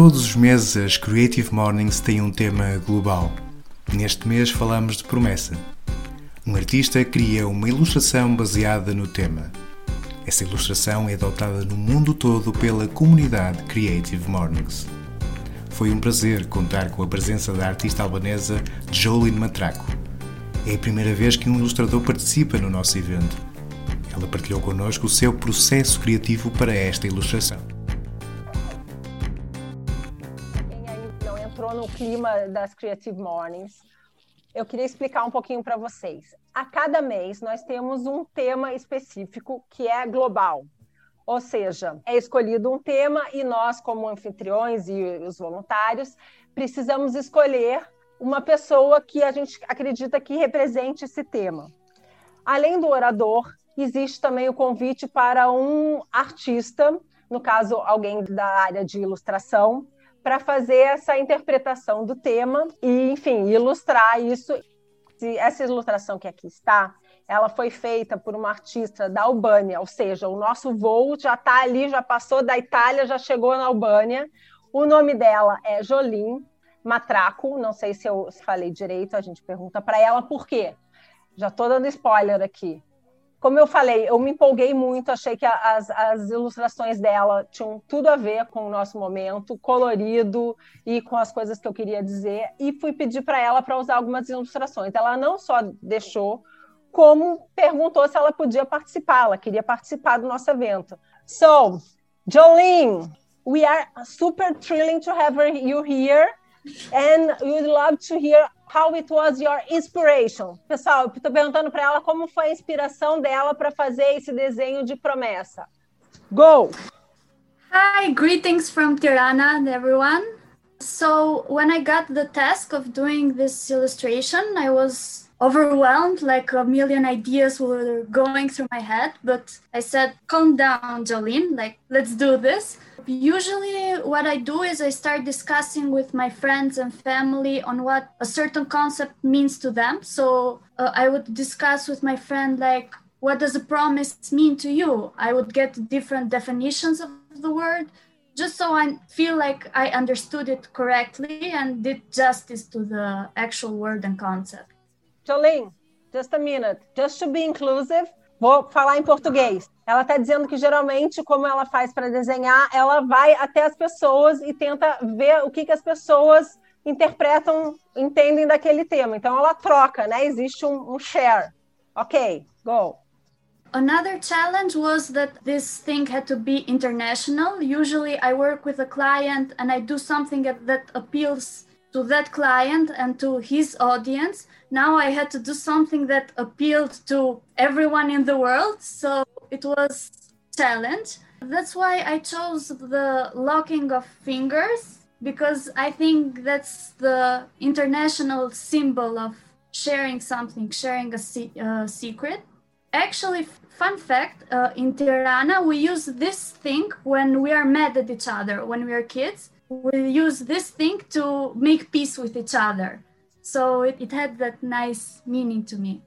Todos os meses as Creative Mornings têm um tema global. Neste mês falamos de promessa. Um artista cria uma ilustração baseada no tema. Essa ilustração é adotada no mundo todo pela comunidade Creative Mornings. Foi um prazer contar com a presença da artista albanesa Jolene Matraco. É a primeira vez que um ilustrador participa no nosso evento. Ela partilhou connosco o seu processo criativo para esta ilustração. Entrou no clima das Creative Mornings, eu queria explicar um pouquinho para vocês. A cada mês nós temos um tema específico que é global. Ou seja, é escolhido um tema e nós, como anfitriões e os voluntários, precisamos escolher uma pessoa que a gente acredita que represente esse tema. Além do orador, existe também o convite para um artista, no caso, alguém da área de ilustração, para fazer essa interpretação do tema e, enfim, ilustrar isso. Essa ilustração que aqui está, ela foi feita por uma artista da Albânia, ou seja, o nosso voo já está ali, já passou da Itália, já chegou na Albânia. O nome dela é Jolin Matraco, não sei se eu falei direito, a gente pergunta para ela por quê. Já estou dando spoiler aqui como eu falei, eu me empolguei muito, achei que as, as, ilustrações dela tinham tudo a ver com o nosso momento, colorido e com as coisas que eu queria dizer, e fui pedir para ela para usar algumas ilustrações. Ela não só deixou, como perguntou se ela podia participar, ela queria participar do nosso evento. So, Jolene, we are super thrilling to have you here, and we would love to hear how it was your inspiration. Pessoal, eu estou perguntando para ela como foi a inspiração dela para fazer esse desenho de promessa. Go! Hi, greetings from Tirana, and everyone. So, when I got the task of doing this illustration, I was overwhelmed, like a million ideas were going through my head. But I said, calm down, Jolene, like, let's do this. Usually, what I do is I start discussing with my friends and family on what a certain concept means to them. So uh, I would discuss with my friend, like, what does a promise mean to you? I would get different definitions of the word just so I feel like I understood it correctly and did justice to the actual word and concept. Jolene, just a minute. Just to be inclusive, Vou falar em português. Ela está dizendo que geralmente, como ela faz para desenhar, ela vai até as pessoas e tenta ver o que, que as pessoas interpretam, entendem daquele tema. Então ela troca, né? Existe um, um share. Ok, go. Another challenge was that this thing had to be international. Usually, I work with a client and I do something that appeals to that client and to his audience. Now I had to do something that appealed to everyone in the world, so it was challenge. That's why I chose the locking of fingers because I think that's the international symbol of sharing something, sharing a se- uh, secret. Actually, fun fact uh, in Tirana, we use this thing when we are mad at each other, when we are kids we use this thing to make peace with each other. So it, it had that nice meaning to me.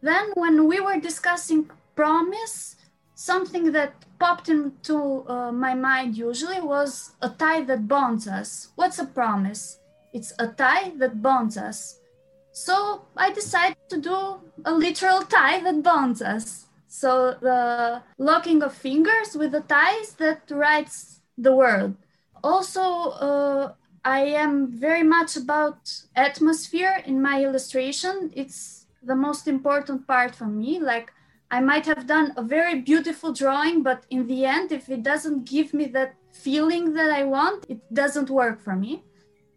Then, when we were discussing promise, something that popped into uh, my mind usually was a tie that bonds us. What's a promise? It's a tie that bonds us. So I decided to do a literal tie that bonds us. So the locking of fingers with the ties that writes the world also uh, i am very much about atmosphere in my illustration. It's the most important part for me. Like i might have done a very beautiful drawing but in the end if it doesn't give me that feeling that i want it doesn't work for me.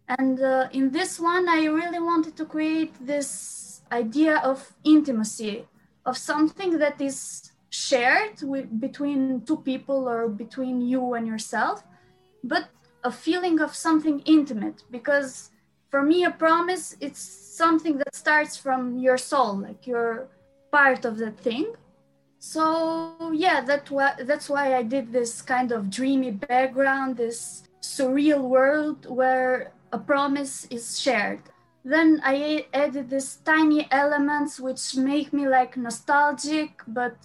And uh, in this one i really wanted to create this idea of intimacy of something that is shared with, between two people or between you and yourself but a feeling of something intimate because for me a promise it's something that starts from your soul like you're part of that thing. So yeah that why, that's why i did this kind of dreamy background this surreal world where a promise is shared. Then i added these tiny elements which make me like nostalgic but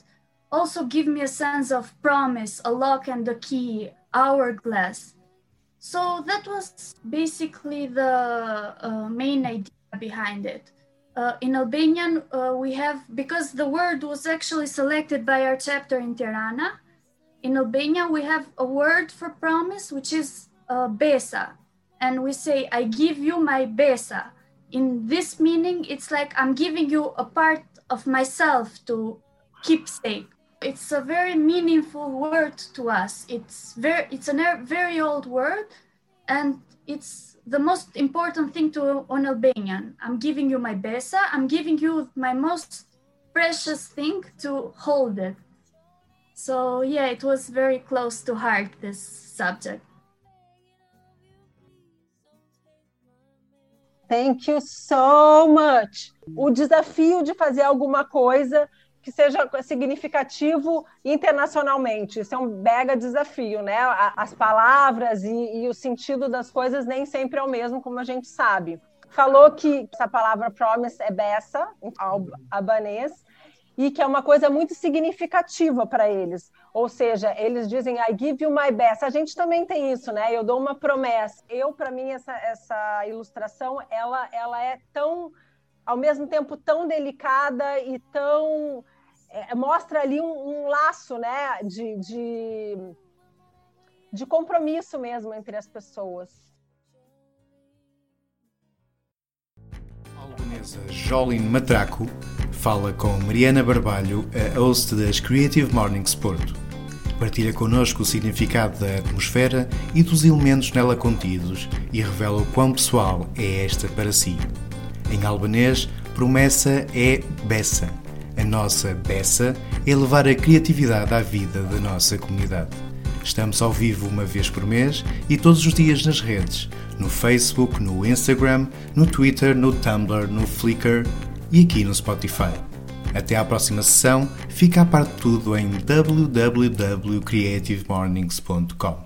also give me a sense of promise a lock and a key hourglass So that was basically the uh, main idea behind it. Uh, in Albanian, uh, we have, because the word was actually selected by our chapter in Tirana, in Albania, we have a word for promise, which is uh, besa. And we say, I give you my besa. In this meaning, it's like I'm giving you a part of myself to keep safe. It's a very meaningful word to us. It's very, it's a very old word, and it's the most important thing to on Albanian. I'm giving you my besa. I'm giving you my most precious thing to hold it. So yeah, it was very close to heart this subject. Thank you so much. O desafio de fazer alguma coisa que seja significativo internacionalmente. Isso é um mega desafio, né? As palavras e, e o sentido das coisas nem sempre é o mesmo, como a gente sabe. Falou que essa palavra promise é beça, em albanês, e que é uma coisa muito significativa para eles. Ou seja, eles dizem I give you my best. A gente também tem isso, né? Eu dou uma promessa. Eu, para mim, essa, essa ilustração, ela, ela é tão, ao mesmo tempo, tão delicada e tão é, mostra ali um, um laço né, de, de, de compromisso mesmo entre as pessoas. A albanesa Jolene Matraco fala com Mariana Barbalho, a host das Creative Mornings Porto. Partilha connosco o significado da atmosfera e dos elementos nela contidos e revela o quão pessoal é esta para si. Em albanês, promessa é beça a nossa beça é levar a criatividade à vida da nossa comunidade. Estamos ao vivo uma vez por mês e todos os dias nas redes, no Facebook, no Instagram, no Twitter, no Tumblr, no Flickr e aqui no Spotify. Até à próxima sessão, fica a parte de tudo em www.creativemornings.com.